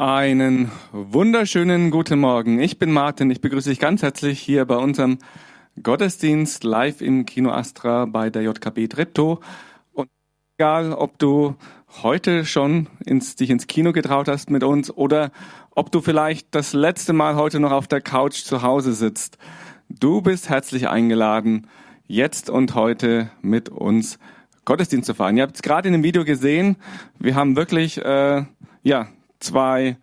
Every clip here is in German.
Einen wunderschönen guten Morgen. Ich bin Martin. Ich begrüße dich ganz herzlich hier bei unserem Gottesdienst live im Kino Astra bei der JKB Treptow. Und egal, ob du heute schon ins, dich ins Kino getraut hast mit uns oder ob du vielleicht das letzte Mal heute noch auf der Couch zu Hause sitzt. Du bist herzlich eingeladen, jetzt und heute mit uns Gottesdienst zu feiern. Ihr habt es gerade in dem Video gesehen. Wir haben wirklich, äh, ja, zwei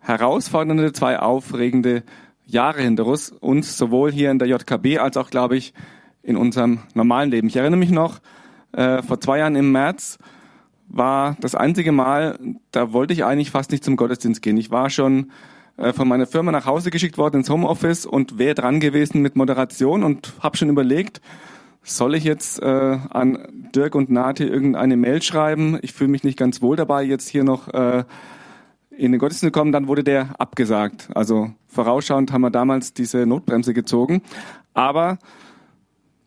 herausfordernde, zwei aufregende Jahre hinter uns, sowohl hier in der JKB als auch, glaube ich, in unserem normalen Leben. Ich erinnere mich noch, äh, vor zwei Jahren im März war das einzige Mal, da wollte ich eigentlich fast nicht zum Gottesdienst gehen. Ich war schon äh, von meiner Firma nach Hause geschickt worden ins Homeoffice und wäre dran gewesen mit Moderation und habe schon überlegt, soll ich jetzt äh, an Dirk und Nati irgendeine Mail schreiben? Ich fühle mich nicht ganz wohl dabei, jetzt hier noch äh, in den Gottesdienst gekommen, dann wurde der abgesagt. Also vorausschauend haben wir damals diese Notbremse gezogen. Aber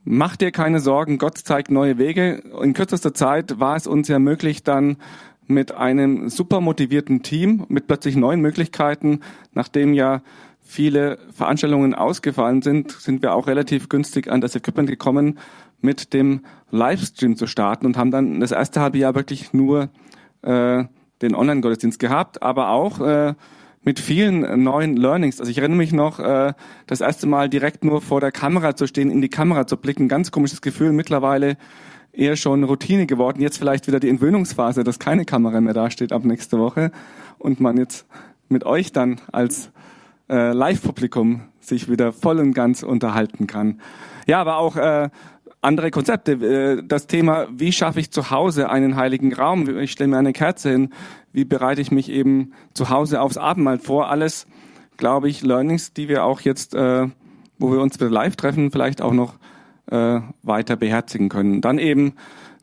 mach dir keine Sorgen, Gott zeigt neue Wege. In kürzester Zeit war es uns ja möglich, dann mit einem super motivierten Team, mit plötzlich neuen Möglichkeiten, nachdem ja viele Veranstaltungen ausgefallen sind, sind wir auch relativ günstig an das Equipment gekommen, mit dem Livestream zu starten und haben dann das erste halbe Jahr wirklich nur äh, den Online-Gottesdienst gehabt, aber auch äh, mit vielen neuen Learnings. Also ich erinnere mich noch, äh, das erste Mal direkt nur vor der Kamera zu stehen, in die Kamera zu blicken, ganz komisches Gefühl, mittlerweile eher schon Routine geworden. Jetzt vielleicht wieder die Entwöhnungsphase, dass keine Kamera mehr dasteht ab nächste Woche und man jetzt mit euch dann als äh, Live-Publikum sich wieder voll und ganz unterhalten kann. Ja, aber auch äh, andere Konzepte. Äh, das Thema, wie schaffe ich zu Hause einen heiligen Raum? Ich stelle mir eine Kerze hin. Wie bereite ich mich eben zu Hause aufs Abendmahl vor? Alles, glaube ich, Learnings, die wir auch jetzt, äh, wo wir uns live treffen, vielleicht auch noch äh, weiter beherzigen können. Dann eben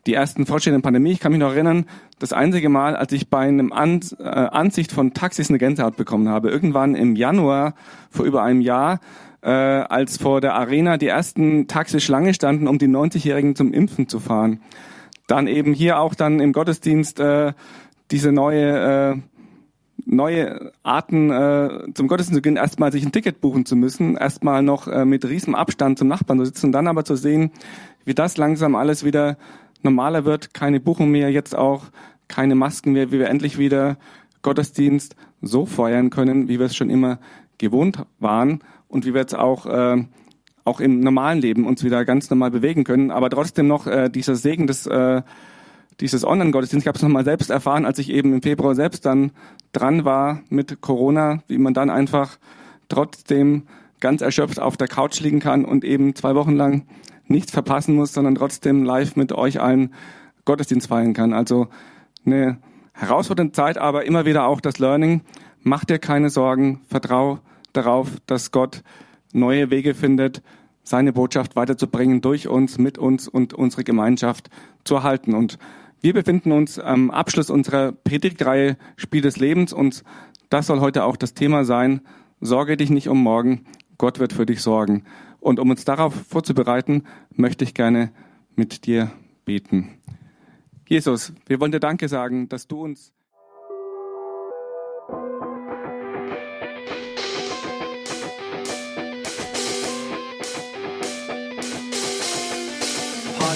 die ersten Fortschritte der Pandemie. Ich kann mich noch erinnern, das einzige Mal, als ich bei einem An äh, Ansicht von Taxis eine Gänsehaut bekommen habe, irgendwann im Januar vor über einem Jahr, äh, als vor der Arena die ersten Taxis Schlange standen, um die 90-Jährigen zum Impfen zu fahren. Dann eben hier auch dann im Gottesdienst äh, diese neue äh, neue Arten äh, zum Gottesdienst zu gehen, erstmal sich ein Ticket buchen zu müssen, erstmal noch äh, mit riesem Abstand zum Nachbarn zu sitzen dann aber zu sehen, wie das langsam alles wieder normaler wird, keine Buchung mehr, jetzt auch keine Masken mehr, wie wir endlich wieder Gottesdienst so feiern können, wie wir es schon immer gewohnt waren und wie wir jetzt auch äh, auch im normalen Leben uns wieder ganz normal bewegen können, aber trotzdem noch äh, dieser Segen des äh, dieses Online-Gottesdienst, ich habe es nochmal selbst erfahren, als ich eben im Februar selbst dann dran war mit Corona, wie man dann einfach trotzdem ganz erschöpft auf der Couch liegen kann und eben zwei Wochen lang nichts verpassen muss, sondern trotzdem live mit euch allen Gottesdienst feiern kann. Also eine herausfordernde Zeit, aber immer wieder auch das Learning. Mach dir keine Sorgen, vertrau darauf, dass Gott neue Wege findet, seine Botschaft weiterzubringen, durch uns, mit uns und unsere Gemeinschaft zu erhalten. Und wir befinden uns am Abschluss unserer Predigtreihe Spiel des Lebens und das soll heute auch das Thema sein. Sorge dich nicht um morgen, Gott wird für dich sorgen. Und um uns darauf vorzubereiten, möchte ich gerne mit dir beten. Jesus, wir wollen dir Danke sagen, dass du uns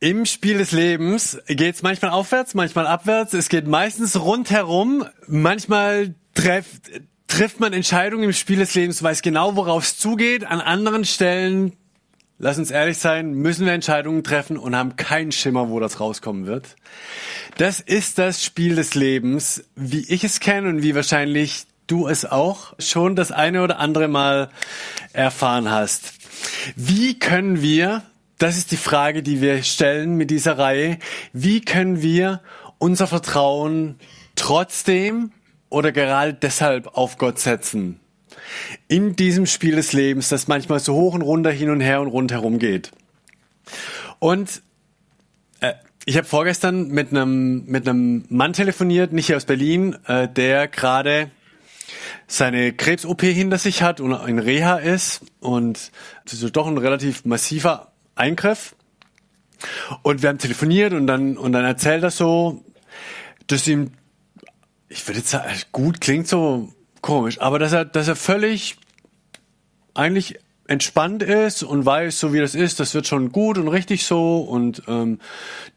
Im Spiel des Lebens geht es manchmal aufwärts, manchmal abwärts. Es geht meistens rundherum. Manchmal trefft, trifft man Entscheidungen im Spiel des Lebens, weiß genau, worauf es zugeht. An anderen Stellen, lass uns ehrlich sein, müssen wir Entscheidungen treffen und haben keinen Schimmer, wo das rauskommen wird. Das ist das Spiel des Lebens, wie ich es kenne und wie wahrscheinlich du es auch schon das eine oder andere Mal erfahren hast. Wie können wir das ist die Frage, die wir stellen mit dieser Reihe. Wie können wir unser Vertrauen trotzdem oder gerade deshalb auf Gott setzen? in diesem Spiel des Lebens, das manchmal so hoch und runter, hin und her und rundherum geht. Und äh, ich habe vorgestern mit einem mit einem Mann telefoniert, nicht hier aus Berlin, äh, der gerade seine Krebs-OP hinter sich hat und in Reha ist und das ist doch ein relativ massiver Eingriff. Und wir haben telefoniert und dann und dann erzählt er so, dass ihm, ich würde jetzt sagen, gut klingt so komisch, aber dass er, dass er völlig eigentlich entspannt ist und weiß, so wie das ist, das wird schon gut und richtig so und ähm,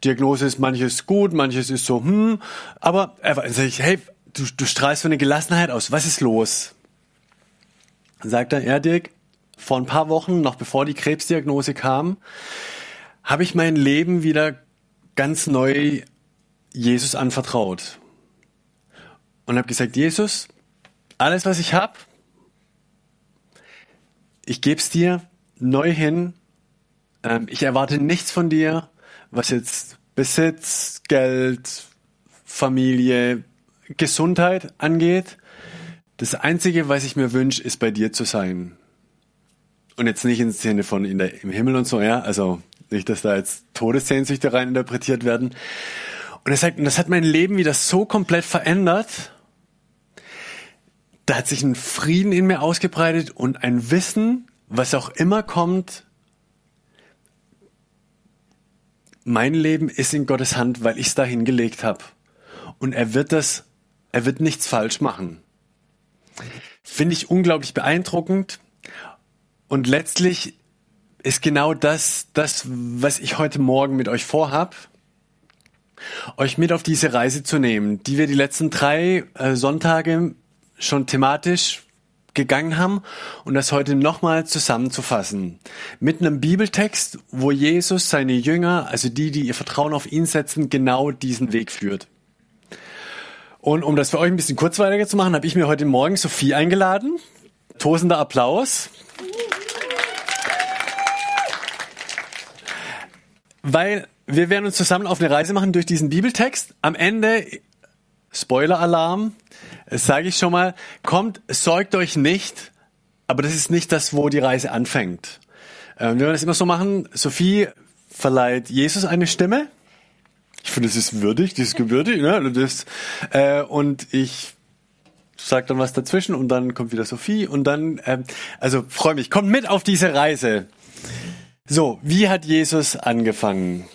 Diagnose ist manches gut, manches ist so, hm, aber er sag ich, hey, du, du strahlst so eine Gelassenheit aus, was ist los? Dann sagt er, ja Dirk, vor ein paar Wochen, noch bevor die Krebsdiagnose kam, habe ich mein Leben wieder ganz neu Jesus anvertraut und habe gesagt, Jesus, alles, was ich habe, ich gebe es dir neu hin. Ähm, ich erwarte nichts von dir, was jetzt Besitz, Geld, Familie, Gesundheit angeht. Das Einzige, was ich mir wünsche, ist bei dir zu sein. Und jetzt nicht im Sinne von in der, im Himmel und so, ja. Also nicht, dass da jetzt Todessehnsüchte rein interpretiert werden. Und er sagt, und das hat mein Leben wieder so komplett verändert. Da hat sich ein Frieden in mir ausgebreitet und ein Wissen, was auch immer kommt, mein Leben ist in Gottes Hand, weil ich es dahin gelegt habe. Und er wird das, er wird nichts falsch machen. Finde ich unglaublich beeindruckend. Und letztlich ist genau das, das, was ich heute Morgen mit euch vorhab euch mit auf diese Reise zu nehmen, die wir die letzten drei äh, Sonntage schon thematisch gegangen haben und das heute nochmal zusammenzufassen. Mit einem Bibeltext, wo Jesus seine Jünger, also die, die ihr Vertrauen auf ihn setzen, genau diesen Weg führt. Und um das für euch ein bisschen kurzweiliger zu machen, habe ich mir heute Morgen Sophie eingeladen. Tosender Applaus. Weil wir werden uns zusammen auf eine Reise machen durch diesen Bibeltext. Am Ende, Spoiler-Alarm, sage ich schon mal, kommt, sorgt euch nicht, aber das ist nicht das, wo die Reise anfängt. Ähm, wir werden das immer so machen, Sophie verleiht Jesus eine Stimme. Ich finde, das ist würdig, das ist gewürdig. Ne? Das, äh, und ich sag dann was dazwischen und dann kommt wieder Sophie und dann, ähm, also freue mich, kommt mit auf diese Reise. So, wie hat Jesus angefangen?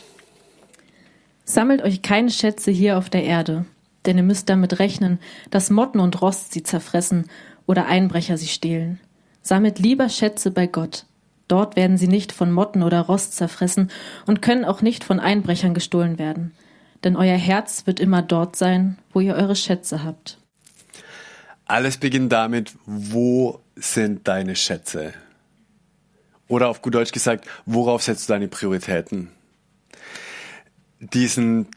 Sammelt euch keine Schätze hier auf der Erde, denn ihr müsst damit rechnen, dass Motten und Rost sie zerfressen oder Einbrecher sie stehlen. Sammelt lieber Schätze bei Gott. Dort werden sie nicht von Motten oder Rost zerfressen und können auch nicht von Einbrechern gestohlen werden. Denn euer Herz wird immer dort sein, wo ihr eure Schätze habt. Alles beginnt damit, wo sind deine Schätze? Oder auf gut Deutsch gesagt, worauf setzt du deine Prioritäten? diesen,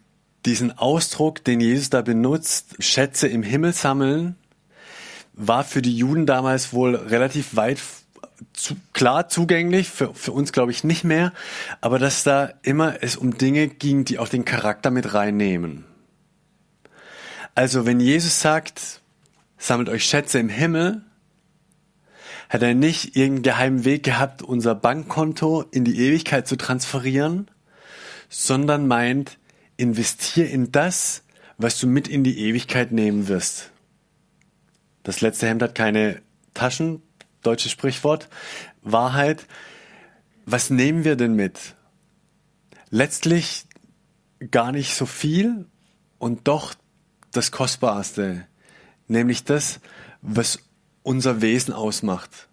diesen Ausdruck, den Jesus da benutzt, Schätze im Himmel sammeln, war für die Juden damals wohl relativ weit zu, klar zugänglich, für, für uns glaube ich nicht mehr, aber dass da immer es um Dinge ging, die auch den Charakter mit reinnehmen. Also wenn Jesus sagt, sammelt euch Schätze im Himmel, hat er nicht irgendeinen geheimen Weg gehabt, unser Bankkonto in die Ewigkeit zu transferieren, sondern meint, investier in das, was du mit in die Ewigkeit nehmen wirst. Das letzte Hemd hat keine Taschen, deutsches Sprichwort. Wahrheit. Was nehmen wir denn mit? Letztlich gar nicht so viel und doch das Kostbarste, nämlich das, was unser Wesen ausmacht,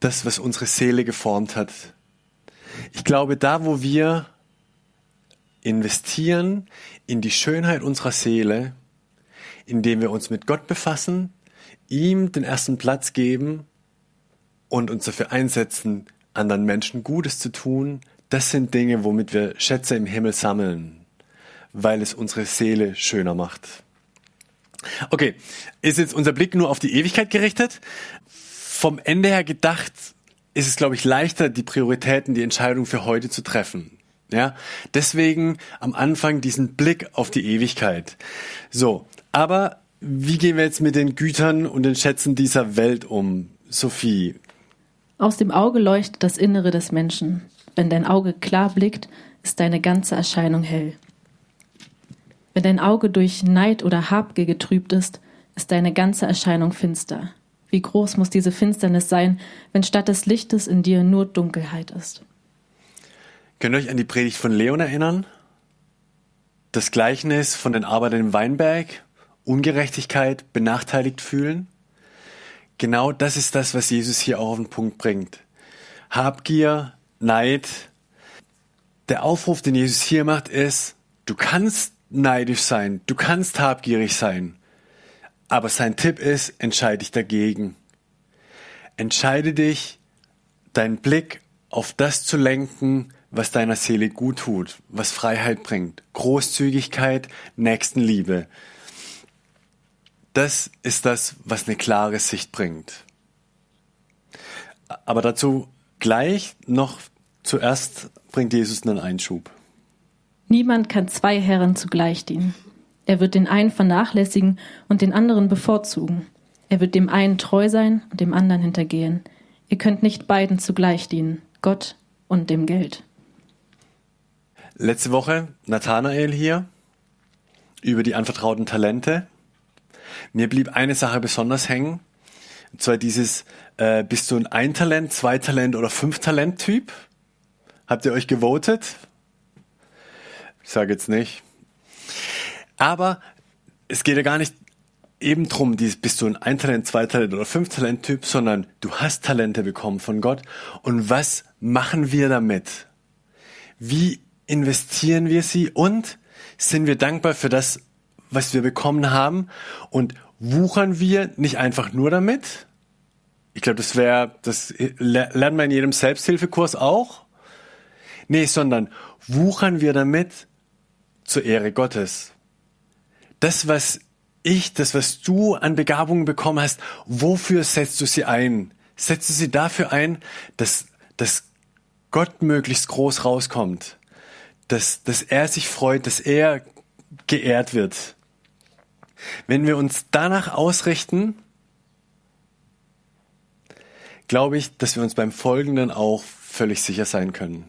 das, was unsere Seele geformt hat. Ich glaube, da, wo wir investieren in die Schönheit unserer Seele, indem wir uns mit Gott befassen, ihm den ersten Platz geben und uns dafür einsetzen, anderen Menschen Gutes zu tun. Das sind Dinge, womit wir Schätze im Himmel sammeln, weil es unsere Seele schöner macht. Okay, ist jetzt unser Blick nur auf die Ewigkeit gerichtet? Vom Ende her gedacht ist es, glaube ich, leichter, die Prioritäten, die Entscheidung für heute zu treffen. Ja, deswegen am Anfang diesen Blick auf die Ewigkeit. So, aber wie gehen wir jetzt mit den Gütern und den Schätzen dieser Welt um? Sophie. Aus dem Auge leuchtet das Innere des Menschen. Wenn dein Auge klar blickt, ist deine ganze Erscheinung hell. Wenn dein Auge durch Neid oder Habgier getrübt ist, ist deine ganze Erscheinung finster. Wie groß muss diese Finsternis sein, wenn statt des Lichtes in dir nur Dunkelheit ist? Könnt ihr euch an die Predigt von Leon erinnern? Das Gleichnis von den Arbeitern im Weinberg, Ungerechtigkeit, benachteiligt fühlen. Genau das ist das, was Jesus hier auch auf den Punkt bringt. Habgier, Neid. Der Aufruf, den Jesus hier macht, ist, du kannst neidisch sein, du kannst habgierig sein. Aber sein Tipp ist, entscheide dich dagegen. Entscheide dich, deinen Blick auf das zu lenken, was deiner Seele gut tut, was Freiheit bringt. Großzügigkeit, Nächstenliebe. Das ist das, was eine klare Sicht bringt. Aber dazu gleich noch zuerst bringt Jesus einen Einschub. Niemand kann zwei Herren zugleich dienen. Er wird den einen vernachlässigen und den anderen bevorzugen. Er wird dem einen treu sein und dem anderen hintergehen. Ihr könnt nicht beiden zugleich dienen, Gott und dem Geld. Letzte Woche Nathanael hier über die anvertrauten Talente. Mir blieb eine Sache besonders hängen. Und zwar dieses, äh, bist du ein Ein-Talent, Zwei-Talent oder Fünf-Talent-Typ? Habt ihr euch gewotet? Ich sage jetzt nicht. Aber es geht ja gar nicht eben drum, bist du ein Ein-Talent, Zwei-Talent oder Fünf-Talent-Typ, sondern du hast Talente bekommen von Gott. Und was machen wir damit? Wie investieren wir sie und sind wir dankbar für das, was wir bekommen haben und wuchern wir nicht einfach nur damit? Ich glaube, das wäre, das lernt man in jedem Selbsthilfekurs auch. Nee, sondern wuchern wir damit zur Ehre Gottes. Das, was ich, das, was du an Begabungen bekommen hast, wofür setzt du sie ein? Setzt du sie dafür ein, dass, dass Gott möglichst groß rauskommt? Dass, dass er sich freut, dass er geehrt wird? Wenn wir uns danach ausrichten, glaube ich, dass wir uns beim Folgenden auch völlig sicher sein können.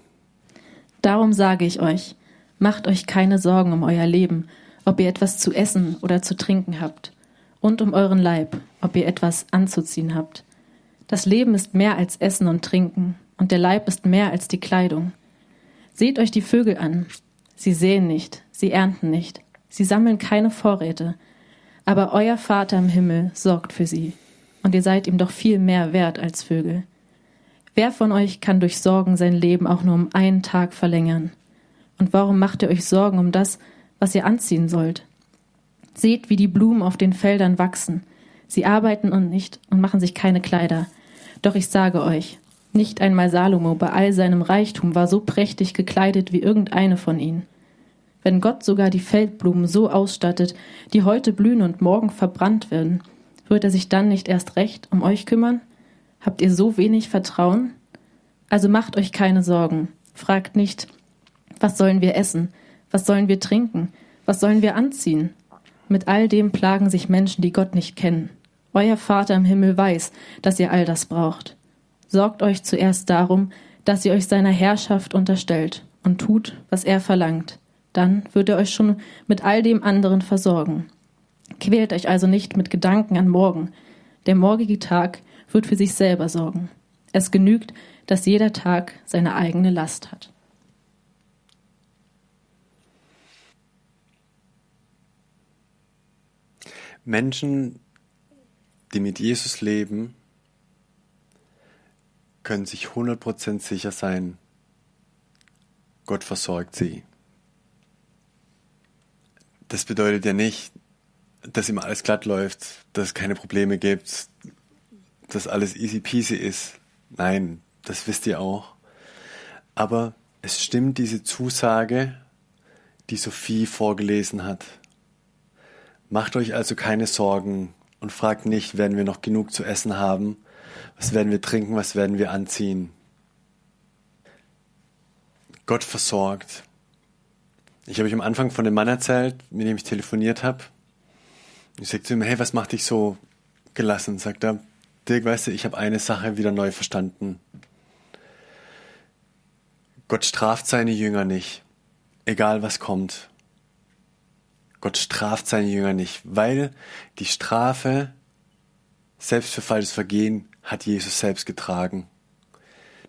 Darum sage ich euch, macht euch keine Sorgen um euer Leben, ob ihr etwas zu essen oder zu trinken habt, und um euren Leib, ob ihr etwas anzuziehen habt. Das Leben ist mehr als Essen und Trinken, und der Leib ist mehr als die Kleidung. Seht euch die Vögel an. Sie säen nicht, sie ernten nicht, sie sammeln keine Vorräte, aber euer Vater im Himmel sorgt für sie, und ihr seid ihm doch viel mehr wert als Vögel. Wer von euch kann durch Sorgen sein Leben auch nur um einen Tag verlängern? Und warum macht ihr euch Sorgen um das, was ihr anziehen sollt? Seht, wie die Blumen auf den Feldern wachsen. Sie arbeiten und nicht und machen sich keine Kleider. Doch ich sage euch, nicht einmal Salomo bei all seinem Reichtum war so prächtig gekleidet wie irgendeine von ihnen. Wenn Gott sogar die Feldblumen so ausstattet, die heute blühen und morgen verbrannt werden, wird er sich dann nicht erst recht um euch kümmern? Habt ihr so wenig Vertrauen? Also macht euch keine Sorgen. Fragt nicht, was sollen wir essen? Was sollen wir trinken? Was sollen wir anziehen? Mit all dem plagen sich Menschen, die Gott nicht kennen. Euer Vater im Himmel weiß, dass ihr all das braucht. Sorgt euch zuerst darum, dass ihr euch seiner Herrschaft unterstellt und tut, was er verlangt. Dann wird er euch schon mit all dem anderen versorgen. Quält euch also nicht mit Gedanken an morgen. Der morgige Tag wird für sich selber sorgen. Es genügt, dass jeder Tag seine eigene Last hat. Menschen, die mit Jesus leben, können sich 100% sicher sein, Gott versorgt sie. Das bedeutet ja nicht, dass immer alles glatt läuft, dass es keine Probleme gibt, dass alles easy peasy ist. Nein, das wisst ihr auch. Aber es stimmt diese Zusage, die Sophie vorgelesen hat. Macht euch also keine Sorgen und fragt nicht, werden wir noch genug zu essen haben, was werden wir trinken, was werden wir anziehen. Gott versorgt. Ich habe euch am Anfang von dem Mann erzählt, mit dem ich telefoniert habe. Ich sagte zu ihm, hey, was macht dich so gelassen? Sagt er, Dirk, weißt du, ich habe eine Sache wieder neu verstanden. Gott straft seine Jünger nicht, egal was kommt. Gott straft seine Jünger nicht, weil die Strafe selbst für falsches Vergehen hat Jesus selbst getragen.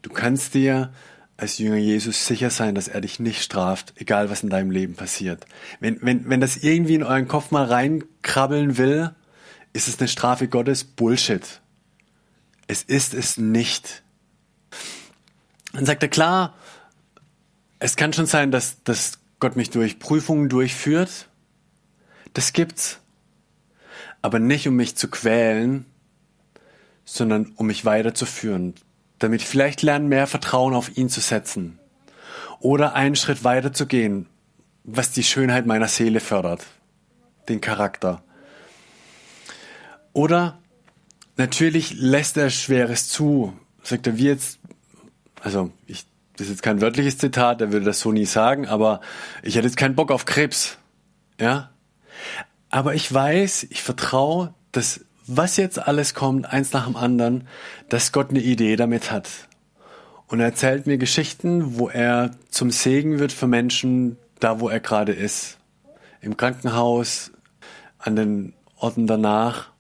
Du kannst dir als Jünger Jesus sicher sein, dass er dich nicht straft, egal was in deinem Leben passiert. Wenn, wenn, wenn das irgendwie in euren Kopf mal reinkrabbeln will, ist es eine Strafe Gottes Bullshit. Es ist es nicht. Dann sagt er, klar, es kann schon sein, dass, dass Gott mich durch Prüfungen durchführt. Das gibt's. Aber nicht, um mich zu quälen, sondern um mich weiterzuführen, damit ich vielleicht lernen, mehr Vertrauen auf ihn zu setzen. Oder einen Schritt weiter zu gehen, was die Schönheit meiner Seele fördert, den Charakter. Oder natürlich lässt er Schweres zu, sagt er, wie jetzt, also ich, das ist jetzt kein wörtliches Zitat, er würde das so nie sagen, aber ich hätte jetzt keinen Bock auf Krebs, ja. Aber ich weiß, ich vertraue, dass was jetzt alles kommt, eins nach dem anderen, dass Gott eine Idee damit hat. Und er erzählt mir Geschichten, wo er zum Segen wird für Menschen, da wo er gerade ist. Im Krankenhaus, an den Orten danach.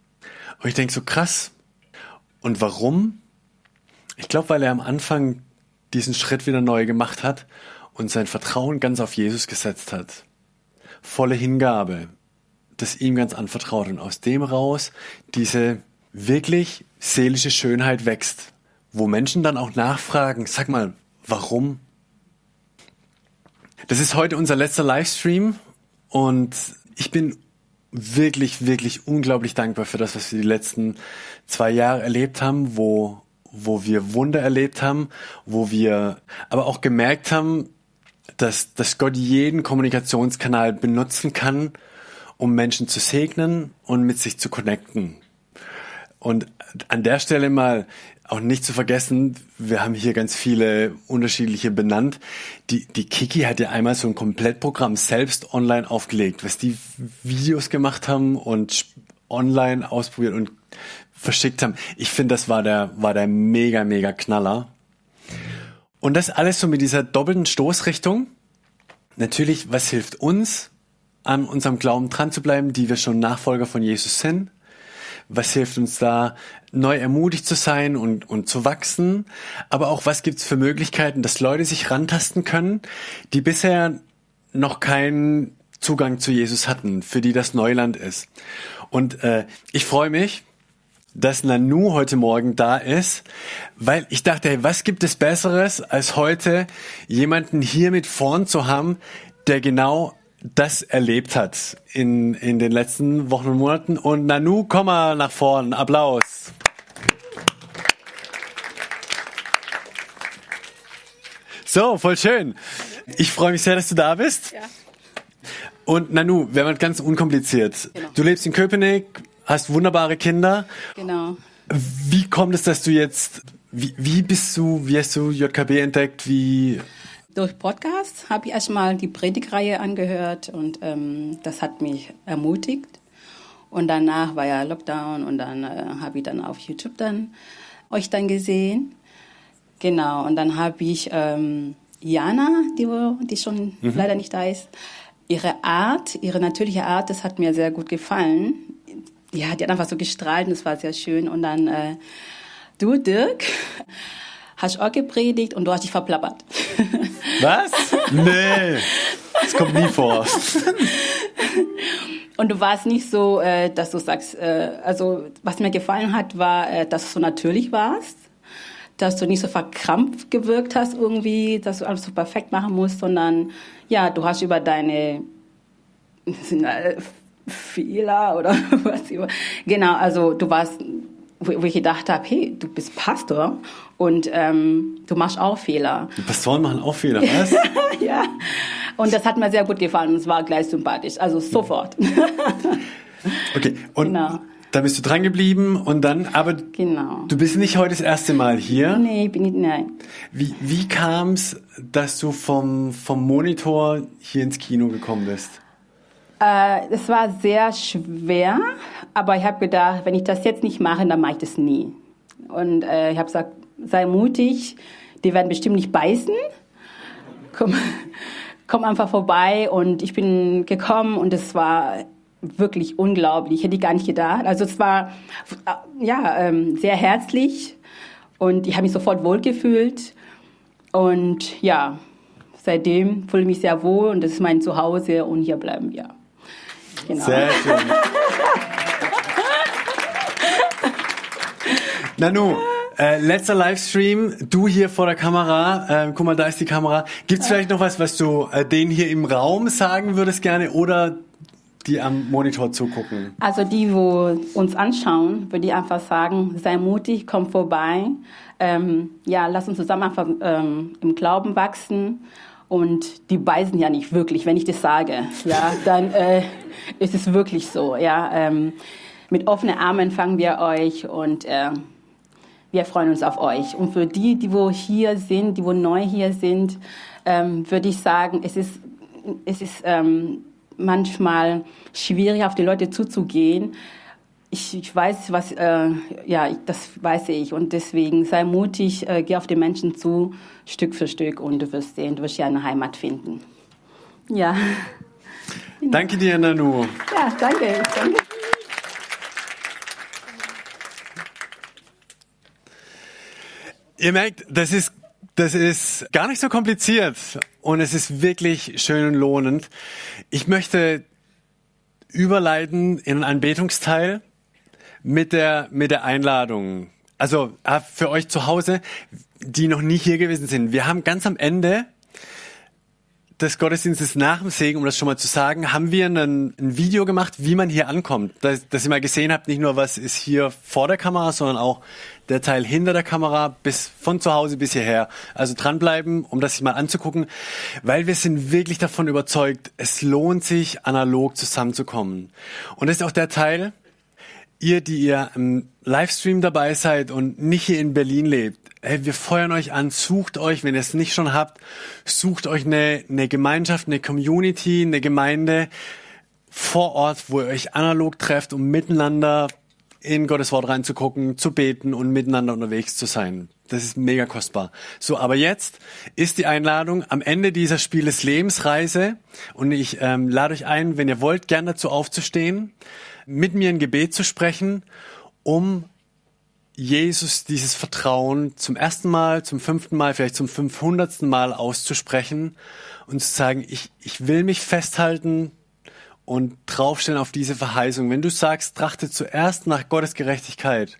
Und ich denke so krass. Und warum? Ich glaube, weil er am Anfang diesen Schritt wieder neu gemacht hat und sein Vertrauen ganz auf Jesus gesetzt hat. Volle Hingabe, das ihm ganz anvertraut und aus dem raus diese wirklich seelische Schönheit wächst, wo Menschen dann auch nachfragen, sag mal, warum? Das ist heute unser letzter Livestream und ich bin wirklich, wirklich unglaublich dankbar für das, was wir die letzten zwei Jahre erlebt haben, wo, wo wir Wunder erlebt haben, wo wir aber auch gemerkt haben, dass, dass Gott jeden Kommunikationskanal benutzen kann, um Menschen zu segnen und mit sich zu connecten. Und an der Stelle mal auch nicht zu vergessen, wir haben hier ganz viele unterschiedliche benannt. Die, die Kiki hat ja einmal so ein Komplettprogramm selbst online aufgelegt, was die Videos gemacht haben und online ausprobiert und verschickt haben. Ich finde, das war der, war der mega, mega Knaller. Und das alles so mit dieser doppelten Stoßrichtung. Natürlich, was hilft uns? An unserem Glauben dran zu bleiben, die wir schon Nachfolger von Jesus sind? Was hilft uns da, neu ermutigt zu sein und, und zu wachsen? Aber auch, was gibt's für Möglichkeiten, dass Leute sich rantasten können, die bisher noch keinen Zugang zu Jesus hatten, für die das Neuland ist? Und äh, ich freue mich, dass Nanu heute Morgen da ist, weil ich dachte, hey, was gibt es Besseres, als heute jemanden hier mit vorn zu haben, der genau das erlebt hat in, in den letzten Wochen und Monaten. Und Nanu, komm mal nach vorn. Applaus. So, voll schön. Ich freue mich sehr, dass du da bist. Ja. Und Nanu, wir haben ganz unkompliziert. Genau. Du lebst in Köpenick, hast wunderbare Kinder. Genau. Wie kommt es, dass du jetzt, wie, wie bist du, wie hast du JKB entdeckt? Wie durch Podcast habe ich erstmal die Predigreihe angehört und ähm, das hat mich ermutigt. Und danach war ja Lockdown und dann äh, habe ich dann auf YouTube dann euch dann gesehen. Genau, und dann habe ich ähm, Jana, die, die schon mhm. leider nicht da ist, ihre Art, ihre natürliche Art, das hat mir sehr gut gefallen. Ja, die hat einfach so gestrahlt und das war sehr schön. Und dann äh, du, Dirk, hast auch gepredigt und du hast dich verplappert. Was? Nee, das kommt nie vor. Und du warst nicht so, äh, dass du sagst, äh, also was mir gefallen hat, war, äh, dass du so natürlich warst, dass du nicht so verkrampft gewirkt hast irgendwie, dass du alles so perfekt machen musst, sondern ja, du hast über deine Fehler oder was immer. Genau, also du warst wo ich gedacht habe, hey, du bist Pastor und ähm, du machst auch Fehler. Die Pastoren machen auch Fehler, was? ja. Und das hat mir sehr gut gefallen und es war gleich sympathisch, also sofort. okay, und genau. da bist du dran geblieben und dann, aber genau. du bist nicht heute das erste Mal hier. Nee, bin ich, nein. Wie, wie kam es, dass du vom, vom Monitor hier ins Kino gekommen bist? Äh, es war sehr schwer, aber ich habe gedacht, wenn ich das jetzt nicht mache, dann mache ich das nie. und äh, ich habe gesagt, sei mutig, die werden bestimmt nicht beißen. Komm, komm einfach vorbei und ich bin gekommen und es war wirklich unglaublich, hätte ich gar nicht gedacht. Also es war ja ähm, sehr herzlich und ich habe mich sofort wohlgefühlt und ja, seitdem fühle ich mich sehr wohl und das ist mein Zuhause und hier bleiben wir. Genau. Sehr schön. Nanu, äh, letzter Livestream, du hier vor der Kamera, äh, guck mal, da ist die Kamera. Gibt's vielleicht noch was, was du äh, denen hier im Raum sagen würdest gerne oder die am Monitor zugucken? Also die, wo uns anschauen, würde ich einfach sagen, sei mutig, komm vorbei. Ähm, ja, lass uns zusammen einfach ähm, im Glauben wachsen. Und die beißen ja nicht wirklich, wenn ich das sage. Ja, dann äh, ist es wirklich so. Ja, ähm, mit offenen Armen fangen wir euch und äh, wir freuen uns auf euch. Und für die, die wo hier sind, die wo neu hier sind, ähm, würde ich sagen, es ist, es ist ähm, manchmal schwierig, auf die Leute zuzugehen. Ich, ich weiß, was, äh, ja, ich, das weiß ich. Und deswegen sei mutig, äh, geh auf die Menschen zu, Stück für Stück, und du wirst sehen, du wirst ja eine Heimat finden. Ja. Danke dir, Nanu. Ja, danke. danke. Ihr merkt, das ist, das ist gar nicht so kompliziert und es ist wirklich schön und lohnend. Ich möchte überleiten in einen Anbetungsteil mit der, mit der Einladung. Also äh, für euch zu Hause, die noch nie hier gewesen sind. Wir haben ganz am Ende des Gottesdienstes nach dem Segen, um das schon mal zu sagen, haben wir ein, ein Video gemacht, wie man hier ankommt. Dass, dass ihr mal gesehen habt, nicht nur was ist hier vor der Kamera, sondern auch der Teil hinter der Kamera bis von zu Hause bis hierher. Also dranbleiben, um das sich mal anzugucken, weil wir sind wirklich davon überzeugt, es lohnt sich, analog zusammenzukommen. Und das ist auch der Teil, ihr, die ihr im Livestream dabei seid und nicht hier in Berlin lebt, hey, wir feuern euch an, sucht euch, wenn ihr es nicht schon habt, sucht euch eine, eine Gemeinschaft, eine Community, eine Gemeinde vor Ort, wo ihr euch analog trefft, um miteinander in Gottes Wort reinzugucken, zu beten und miteinander unterwegs zu sein. Das ist mega kostbar. So, aber jetzt ist die Einladung am Ende dieser Spiel des Lebensreise und ich ähm, lade euch ein, wenn ihr wollt, gern dazu aufzustehen, mit mir ein Gebet zu sprechen, um Jesus dieses Vertrauen zum ersten Mal, zum fünften Mal, vielleicht zum fünfhundertsten Mal auszusprechen und zu sagen, ich, ich will mich festhalten und draufstellen auf diese Verheißung. Wenn du sagst, trachte zuerst nach Gottes Gerechtigkeit,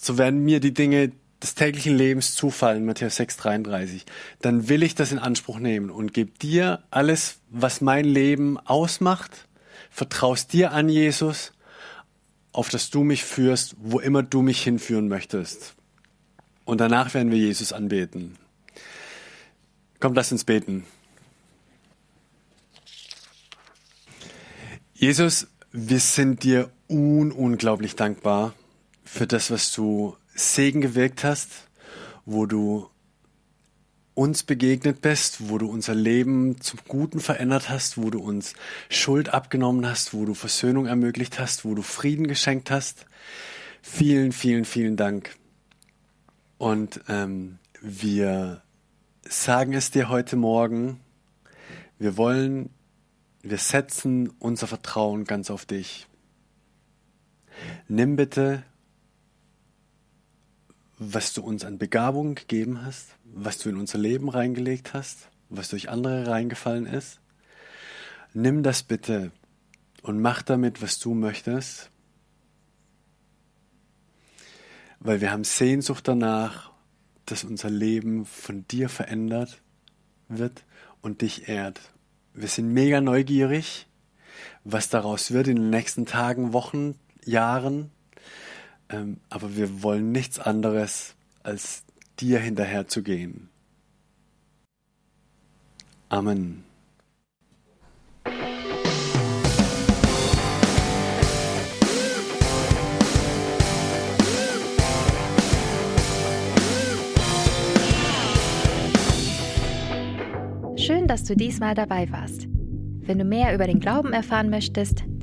so werden mir die Dinge des täglichen Lebens zufallen, Matthäus 6, 33, dann will ich das in Anspruch nehmen und gebe dir alles, was mein Leben ausmacht, vertraust dir an Jesus, auf das du mich führst, wo immer du mich hinführen möchtest. Und danach werden wir Jesus anbeten. Kommt, lass uns beten. Jesus, wir sind dir un unglaublich dankbar für das, was du Segen gewirkt hast, wo du uns begegnet bist, wo du unser Leben zum Guten verändert hast, wo du uns Schuld abgenommen hast, wo du Versöhnung ermöglicht hast, wo du Frieden geschenkt hast. Vielen, vielen, vielen Dank. Und ähm, wir sagen es dir heute Morgen. Wir wollen wir setzen unser Vertrauen ganz auf dich. Nimm bitte, was du uns an Begabungen gegeben hast, was du in unser Leben reingelegt hast, was durch andere reingefallen ist. Nimm das bitte und mach damit, was du möchtest, weil wir haben Sehnsucht danach, dass unser Leben von dir verändert wird und dich ehrt. Wir sind mega neugierig, was daraus wird in den nächsten Tagen, Wochen, Jahren. Ähm, aber wir wollen nichts anderes, als dir hinterher zu gehen. Amen. Schön, dass du diesmal dabei warst. Wenn du mehr über den Glauben erfahren möchtest,